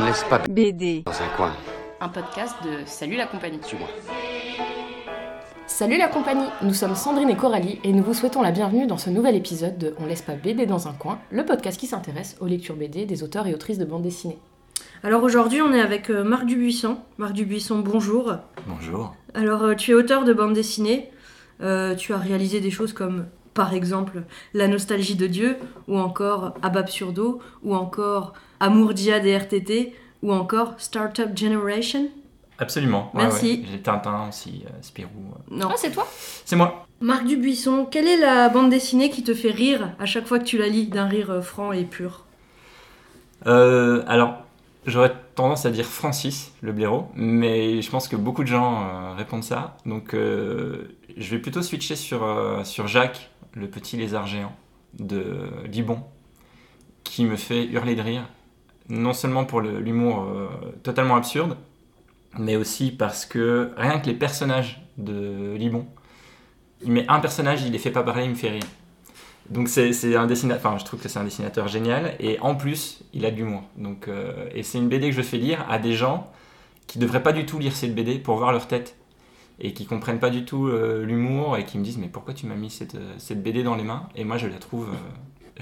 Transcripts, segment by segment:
On ne laisse pas BD. dans un coin. un podcast de Salut la compagnie. Suis-moi. Salut la compagnie, nous sommes Sandrine et Coralie et nous vous souhaitons la bienvenue dans ce nouvel épisode de On laisse pas BD dans un coin, le podcast qui s'intéresse aux lectures BD des auteurs et autrices de bande dessinée. Alors aujourd'hui, on est avec euh, Marc Dubuisson. Marc Dubuisson, bonjour. Bonjour. Alors, euh, tu es auteur de bande dessinée. Euh, tu as réalisé des choses comme, par exemple, La nostalgie de Dieu, ou encore Ababsurdo, ou encore Amour Dia des RTT, ou encore Startup Generation. Absolument. ouais, Merci. ouais. J'ai Tintin aussi, euh, Spirou. euh. Non. Ah, c'est toi C'est moi. Marc Dubuisson, quelle est la bande dessinée qui te fait rire à chaque fois que tu la lis, d'un rire euh, franc et pur? Euh, alors, j'aurais tendance à dire Francis, le blaireau, mais je pense que beaucoup de gens euh, répondent ça. Donc, euh, je vais plutôt switcher sur, euh, sur Jacques, le petit lézard géant de Libon, qui me fait hurler de rire. Non seulement pour l'humour euh, totalement absurde, mais aussi parce que rien que les personnages de Libon, il met un personnage, il les fait pas parler, il me fait rire. Donc c'est un dessinateur, je trouve que c'est un dessinateur génial et en plus il a de l'humour. Euh, et c'est une BD que je fais lire à des gens qui devraient pas du tout lire cette BD pour voir leur tête et qui comprennent pas du tout euh, l'humour et qui me disent mais pourquoi tu m'as mis cette, cette BD dans les mains? Et moi je la trouve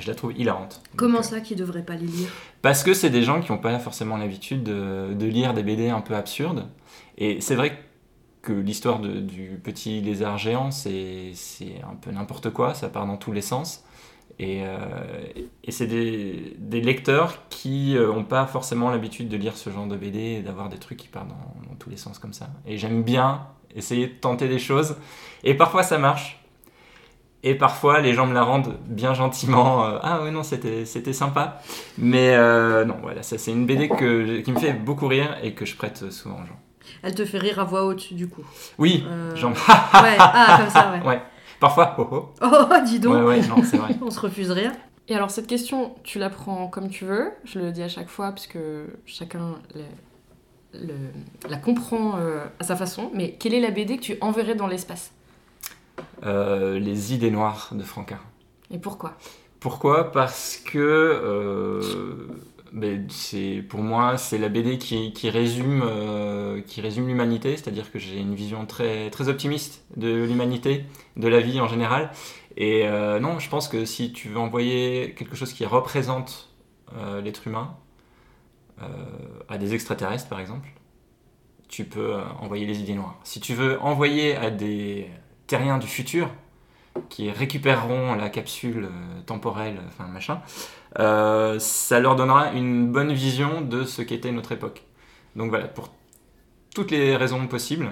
je la trouve hilarante. Comment Donc, euh, ça qui devrait pas les lire? Parce que c'est des gens qui n'ont pas forcément l'habitude de, de lire des BD un peu absurdes. Et c'est vrai que l'histoire du petit lézard géant, c'est c'est un peu n'importe quoi, ça part dans tous les sens. Et, euh, et c'est des, des lecteurs qui n'ont pas forcément l'habitude de lire ce genre de BD et d'avoir des trucs qui partent dans, dans tous les sens comme ça. Et j'aime bien essayer de tenter des choses. Et parfois ça marche. Et parfois, les gens me la rendent bien gentiment. euh, ah oui, non, c'était c'était sympa. Mais euh, non, voilà, ça c'est une BD que, qui me fait beaucoup rire et que je prête souvent aux gens. Elle te fait rire à voix haute, du coup. Oui, Euh, genre, Ouais, ah, comme ça, ouais. ouais. Parfois, oh oh. Oh, dis donc Ouais, ouais, non, c'est vrai. On se refuse rien. Et alors cette question, tu la prends comme tu veux, je le dis à chaque fois puisque chacun le- le- la comprend euh, à sa façon, mais quelle est la BD que tu enverrais dans l'espace? Les idées noires de Franquin. Et pourquoi? Pourquoi? Parce que euh, ben, c'est pour moi c'est la BD qui, qui résume euh, qui résume l'humanité, c'est-à-dire que j'ai une vision très très optimiste de l'humanité, de la vie en général. Et euh, non, je pense que si tu veux envoyer quelque chose qui représente euh, l'être humain euh, à des extraterrestres par exemple, tu peux euh, envoyer les idées noires. Si tu veux envoyer à des terriens du futur qui récupéreront la capsule euh, temporelle, enfin machin, euh, ça leur donnera une bonne vision de ce qu'était notre époque. Donc voilà, pour toutes les raisons possibles,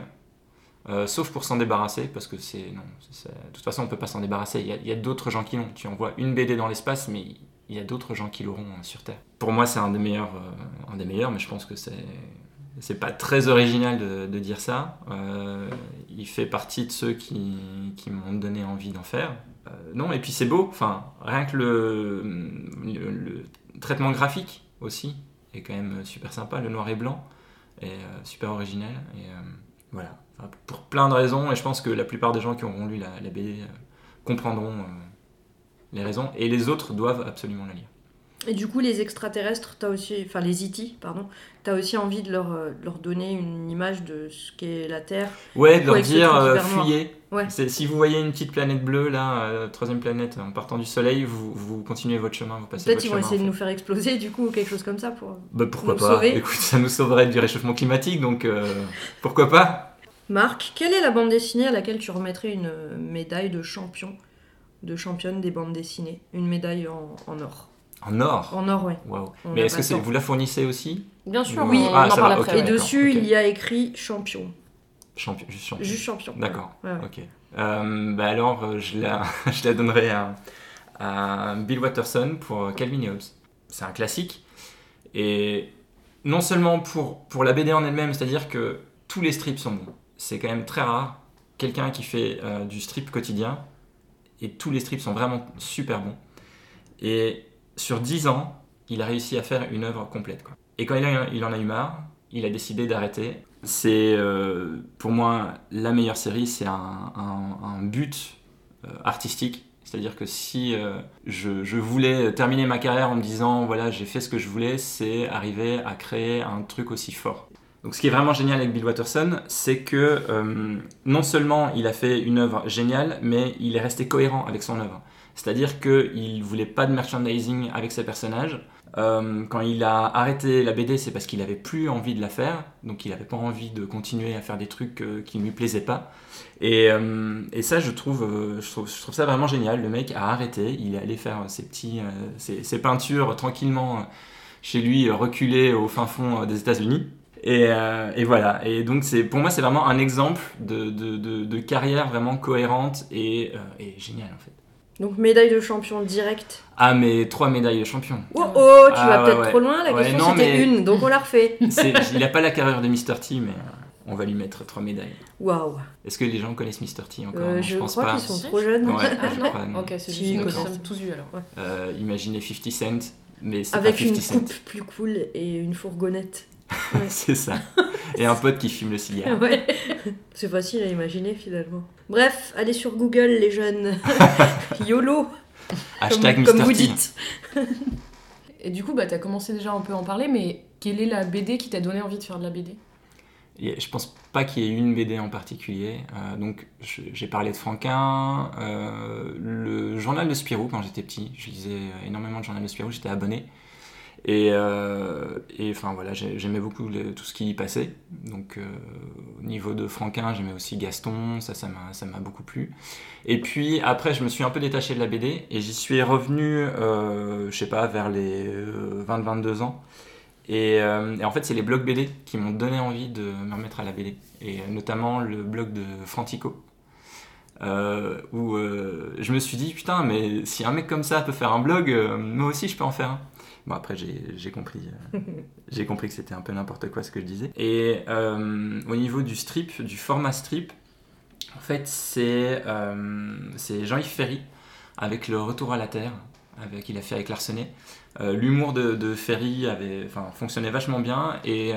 euh, sauf pour s'en débarrasser, parce que c'est non, de toute façon on peut pas s'en débarrasser. Il y a, d'autres gens qui l'ont. Tu envoies une BD dans l'espace, mais il y a d'autres gens qui l'auront sur Terre. Pour moi, c'est un des meilleurs, un des meilleurs, mais je pense que c'est c'est pas très original de, dire ça. Euh, il fait partie de ceux qui, m'ont donné envie d'en faire. Euh, non, et puis c'est beau. Enfin, rien que le, traitement graphique aussi est quand même super sympa. Le noir et blanc est euh, super original. Voilà. Pour plein de raisons, et je pense que la plupart des gens qui auront lu la, BD comprendront les raisons, et les autres doivent absolument la lire. Et du coup, les extraterrestres, t'as aussi, enfin les E.T., pardon, t'as aussi envie de leur, euh, leur donner une image de ce qu'est la Terre. Ouais, de leur dire euh, fuyez. Ouais. Si vous voyez une petite planète bleue là, euh, troisième planète, en partant du Soleil, vous, vous continuez votre chemin, vous passez Peut-être ils vont essayer de nous faire exploser, du coup, ou quelque chose comme ça pour. Bah pourquoi nous pas sauver. Écoute, ça nous sauverait du réchauffement climatique, donc pourquoi pas Marc, quelle est la bande dessinée à laquelle tu remettrais une médaille de champion, de championne des bandes dessinées? Une médaille en, en or. En or. En or. Waouh. On Mais est-ce que c'est vous la fournissez aussi Bien sûr, Oui. on, Ah, en parle après. Et dessus, il y a écrit champion. Champion, juste champion. Juste champion. D'accord. Ouais, ouais. Ok. Euh, bah alors, euh, je la, je la donnerai à, à Bill Watterson pour Calvin et Hobbes. C'est un classique. Et non seulement pour, pour la BD en elle-même, c'est-à-dire que tous les strips sont bons. C'est quand même très rare. Quelqu'un qui fait euh, du strip quotidien, et tous les strips sont vraiment super bons. Et sur 10 ans, il a réussi à faire une œuvre complète. Et quand il, en a eu marre, il a décidé d'arrêter. C'est euh, pour moi la meilleure série, c'est un, but euh, artistique, C'est-à-dire que si euh, je, voulais terminer ma carrière en me disant voilà j'ai fait ce que je voulais, c'est arriver à créer un truc aussi fort. Donc ce qui est vraiment génial avec Bill Watterson, c'est que non seulement il a fait une œuvre géniale, mais il est resté cohérent avec son œuvre. C'est-à-dire qu'il ne voulait pas de merchandising avec ses personnages. Euh, quand il a arrêté la BD, c'est parce qu'il n'avait plus envie de la faire, donc il n'avait pas envie de continuer à faire des trucs euh, qui ne lui plaisaient pas. Et, euh, ça, je trouve, je trouve, ça vraiment génial. Le mec a arrêté, il est allé faire ses petits, ses, peintures tranquillement chez lui, reculé au fin fond des États-Unis. Et, voilà. Et donc, pour moi, c'est vraiment un exemple de, carrière vraiment cohérente et, et géniale en fait. Donc médaille de champion direct. Ah, mais trois médailles de champion. Oh oh, tu Ah, vas ouais, peut-être ouais. trop loin, la Ouais, question non, c'était mais- une, donc on la refait. C'est- il n'a pas la carrière de Mr. T, mais euh, on va lui mettre trois médailles. Waouh. Est-ce que les gens connaissent Mr. T encore? Euh, Non, je pense crois pas. qu'ils sont Si. trop jeunes. Ouais, Ah je non crois, non. Ok, c'est Si, juste ils nous sommes tous vus alors. Euh, imaginez 50 Cent, mais c'est pas Avec 50 une Cent. coupe plus cool et une fourgonnette. c'est ça. Et un pote qui fume le cigare. Ouais. C'est facile à imaginer finalement. Bref, allez sur Google les jeunes. YOLO, Hashtag comme, comme vous T. dites. Et du coup, bah, t'as commencé déjà un peu à en parler, mais quelle est la BD qui t'a donné envie de faire de la BD je pense pas qu'il y ait une BD en particulier. Euh, donc j'ai parlé de Franquin, euh, le journal de Spirou quand j'étais petit. Je lisais énormément de journal de Spirou, j'étais abonné. Et, euh, et enfin voilà, j'ai- j'aimais beaucoup tout ce qui y passait. Donc euh, au niveau de Franquin, j'aimais aussi Gaston, ça ça m'a beaucoup plu. Et puis après, je me suis un peu détaché de la BD et j'y suis revenu, euh, je sais pas, vers les 20-22 ans. Et, euh, en fait, c'est les blogs BD qui m'ont donné envie de me remettre à la BD. Et euh, notamment le blog de Frantico. euh, où euh, je me suis dit, putain, mais si un mec comme ça peut faire un blog, euh, moi aussi je peux en faire un. Bon, après, j'ai compris, euh, j'ai compris que c'était un peu n'importe quoi ce que je disais. Et euh, au niveau du strip, du format strip, en fait, c'est euh, Jean-Yves Ferry avec le Retour à la Terre, avec, qu'il a fait avec Larsenet. Euh, L'humour de, de Ferry avait, fonctionnait vachement bien et,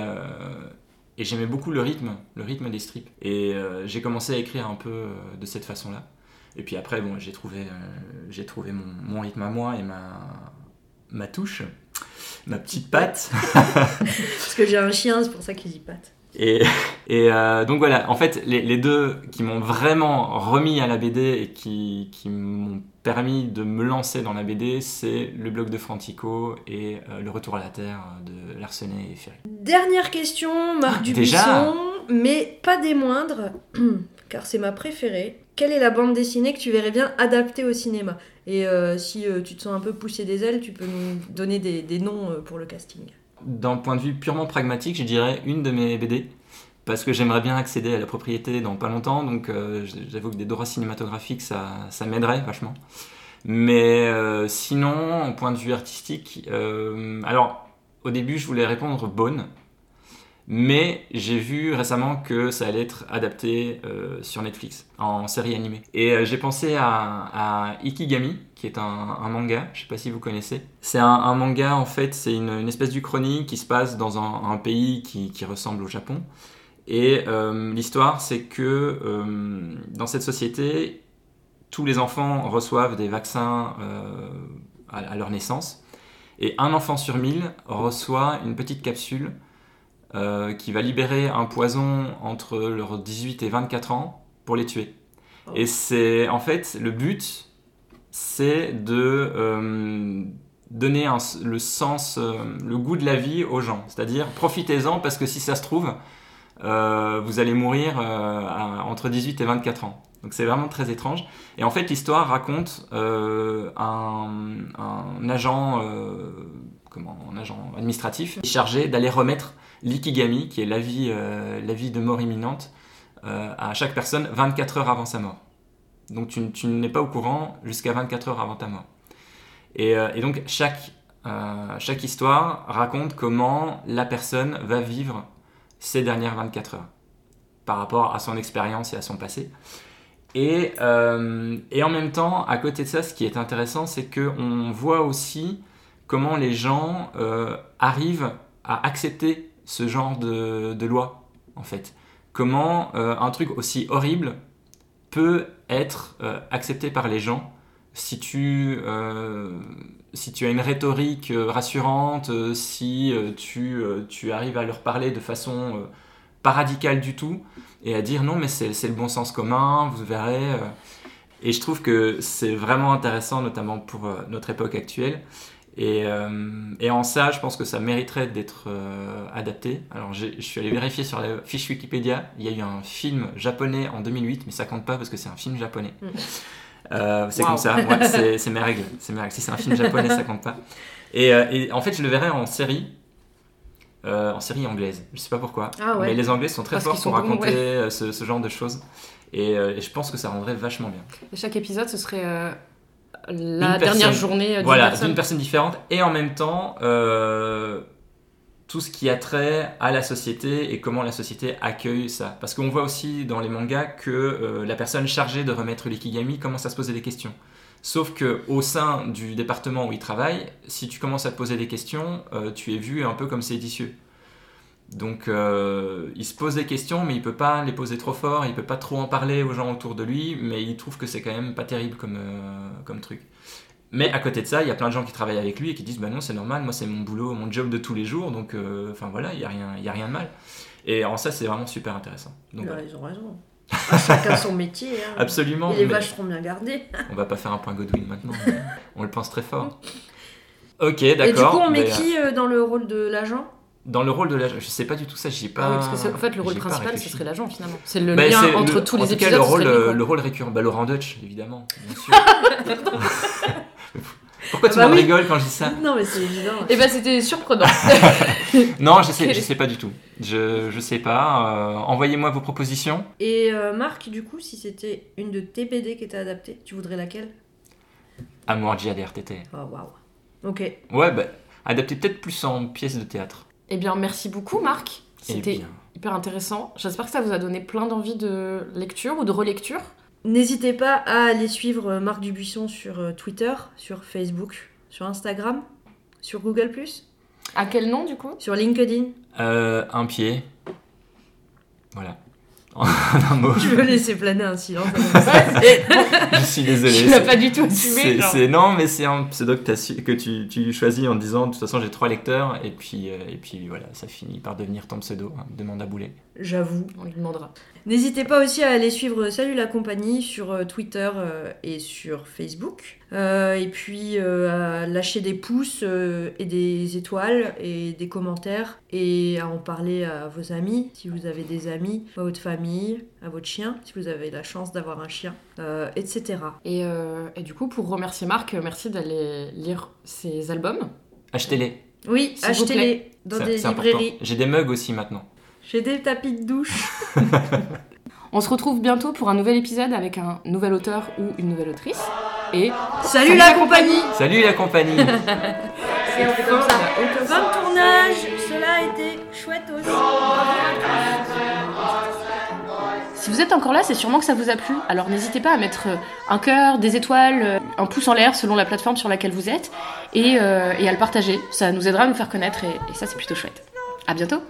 et j'aimais beaucoup le rythme, le rythme des strips. Et j'ai commencé à écrire un peu de cette façon-là. Et puis après, bon, j'ai trouvé, j'ai trouvé mon, mon rythme à moi et ma, ma touche, ma petite patte. Parce que j'ai un chien, c'est pour ça qu'il y patte. Et, et euh, donc voilà, en fait, les, les deux qui m'ont vraiment remis à la BD et qui, qui m'ont permis de me lancer dans la BD, c'est le blog de Frantico et euh, le Retour à la Terre de Larsenet et Ferry. Dernière question, Marc Ah, Dubuisson, mais pas des moindres, car c'est ma préférée. Quelle est la bande dessinée que tu verrais bien adaptée au cinéma? Et euh, si euh, tu te sens un peu poussé des ailes, tu peux nous donner des, noms euh, pour le casting. D'un point de vue purement pragmatique, je dirais une de mes BD, parce que j'aimerais bien accéder à la propriété dans pas longtemps, donc j'avoue que des droits cinématographiques, ça, ça m'aiderait vachement. Mais sinon, en point de vue artistique, alors au début je voulais répondre Bone, mais j'ai vu récemment que ça allait être adapté euh, sur Netflix en série animée. Et euh, j'ai pensé à, à Ikigami, qui est un, manga, je sais pas si vous connaissez. C'est un, manga, en fait, c'est une, une espèce d'Uchronie qui se passe dans un, pays qui, ressemble au Japon. Et euh, l'histoire, c'est que dans cette société, tous les enfants reçoivent des vaccins à leur naissance. Et un enfant sur mille reçoit une petite capsule euh, qui va libérer un poison entre leurs 18 et 24 ans pour les tuer. Oh. Et c'est en fait le but, c'est de euh, donner un- le sens, euh, le goût de la vie aux gens. C'est-à-dire profitez-en parce que si ça se trouve, vous allez mourir à- entre 18 et 24 ans. Donc c'est vraiment très étrange. Et en fait l'histoire raconte un, un agent, comment, un agent administratif chargé d'aller remettre l'ikigami, qui est la vie, euh, la de mort imminente, euh, à chaque personne 24 heures avant sa mort. Donc tu, tu n'es pas au courant jusqu'à 24 heures avant ta mort. Et, euh, donc chaque, chaque histoire raconte comment la personne va vivre ces dernières 24 heures par rapport à son expérience et à son passé. Et, et en même temps, à côté de ça, ce qui est intéressant, c'est qu'on voit aussi comment les gens arrivent à accepter ce genre de, loi, en fait. Comment euh, un truc aussi horrible peut être euh, accepté par les gens si tu, euh, si tu as une rhétorique rassurante, si tu, tu arrives à leur parler de façon pas radicale du tout, et à dire non mais c'est le bon sens commun, vous verrez. et je trouve que c'est vraiment intéressant, notamment pour notre époque actuelle. Et, euh, et en ça, je pense que ça mériterait d'être euh, adapté. Alors, je suis allé vérifier sur la fiche Wikipédia. Il y a eu un film japonais en 2008, mais ça compte pas parce que c'est un film japonais. Mm. Euh, c'est Wow. comme ça, ouais, c'est mes règles. C'est mes règles. Si c'est un film japonais, ça compte pas. Et, et en fait, je le verrais en série, en série anglaise. Je sais pas pourquoi. Ah ouais. Mais les Anglais sont très Parce forts pour bons, raconter ouais. ce, ce genre de choses. Et, et je pense que ça rendrait vachement bien. Et chaque épisode, ce serait la Une dernière personne. journée euh, d'une Voilà, personne. d'une personne différente et en même temps euh, tout ce qui a trait à la société et comment la société accueille ça. Parce qu'on voit aussi dans les mangas que euh, la personne chargée de remettre l'ikigami commence à se poser des questions. Sauf que au sein du département où il travaille, si tu commences à te poser des questions, euh, tu es vu un peu comme séditieux. Donc euh, il se pose des questions, mais il peut pas les poser trop fort, il peut pas trop en parler aux gens autour de lui, mais il trouve que c'est quand même pas terrible comme, euh, comme truc. Mais à côté de ça, il y a plein de gens qui travaillent avec lui et qui disent bah non c'est normal, moi c'est mon boulot, mon job de tous les jours, donc euh, enfin voilà, il y a rien, il y a rien de mal. Et en ça c'est vraiment super intéressant. Donc, Bah, voilà. ils ont raison. Ah, chacun son métier. hein. Absolument. Il est mais vachement bien gardé. On va pas faire un point Godwin maintenant, on le pense très fort. Ok, Et du d'accord. coup, on met mais, qui dans le rôle de l'agent? Dans le rôle de l'agent, je sais pas du tout ça, j'y ai pas. Ah oui, parce que c'est- en fait, le rôle principal, ce serait l'agent finalement. C'est le Bah, lien entre le- tous en les tout cas, épisodes. le rôle, le récurrent, bah, Laurent Dutch, évidemment, bien sûr. Pourquoi tout Bah le monde oui. rigole quand je dis ça Non, mais c'est évident. Et bah c'était surprenant. Non, je sais, je sais pas du tout. Je, je sais pas. euh, Envoyez-moi vos propositions. Et euh, Marc, du coup, si c'était une de tes BD qui était adaptée, tu voudrais laquelle? Amour RTT. Oh, waouh. Ok. Ouais, bah, adapté peut-être plus en pièce de théâtre. Eh bien, merci beaucoup, Marc. Eh C'était hyper intéressant. J'espère que ça vous a donné plein d'envie de lecture ou de relecture. N'hésitez pas à aller suivre euh, Marc Dubuisson sur euh, Twitter, sur Facebook, sur Instagram, sur Google, À quel nom, du coup? Sur LinkedIn. Euh, un pied. Voilà. En un mot. Je veux laisser planer un silence. Je suis désolé. Tu l'as pas du tout assumé. C'est, non, mais c'est un pseudo que, tu, tu choisis en disant de toute façon j'ai trois lecteurs et puis, euh, et puis voilà, ça finit par devenir ton pseudo, hein, demande à bouler. J'avoue. On lui demandera. N'hésitez pas aussi à aller suivre Salut la compagnie sur euh, Twitter euh, et sur Facebook. Euh, et puis euh, à lâcher des pouces et des étoiles et des commentaires et à en parler à vos amis, si vous avez des amis, à votre famille, à votre chien, si vous avez la chance d'avoir un chien, euh, etc. Et, euh, et du coup, pour remercier Marc, euh, merci d'aller lire ses albums. Achetez-les. Oui, achetez-les dans des librairies. J'ai des mugs aussi maintenant. J'ai des tapis de douche. On se retrouve bientôt pour un nouvel épisode avec un nouvel auteur ou une nouvelle autrice. Et Salut, la compagnie Salut la compagnie Et on fait comme ça. Fin de tournage, cela a été chouette aussi. Si vous êtes encore là, c'est sûrement que ça vous a plu. Alors n'hésitez pas à mettre euh, un cœur, des étoiles, euh, un pouce en l'air selon la plateforme sur laquelle vous êtes et, euh, à le partager. Ça nous aidera à nous faire connaître et, et ça c'est plutôt chouette. À bientôt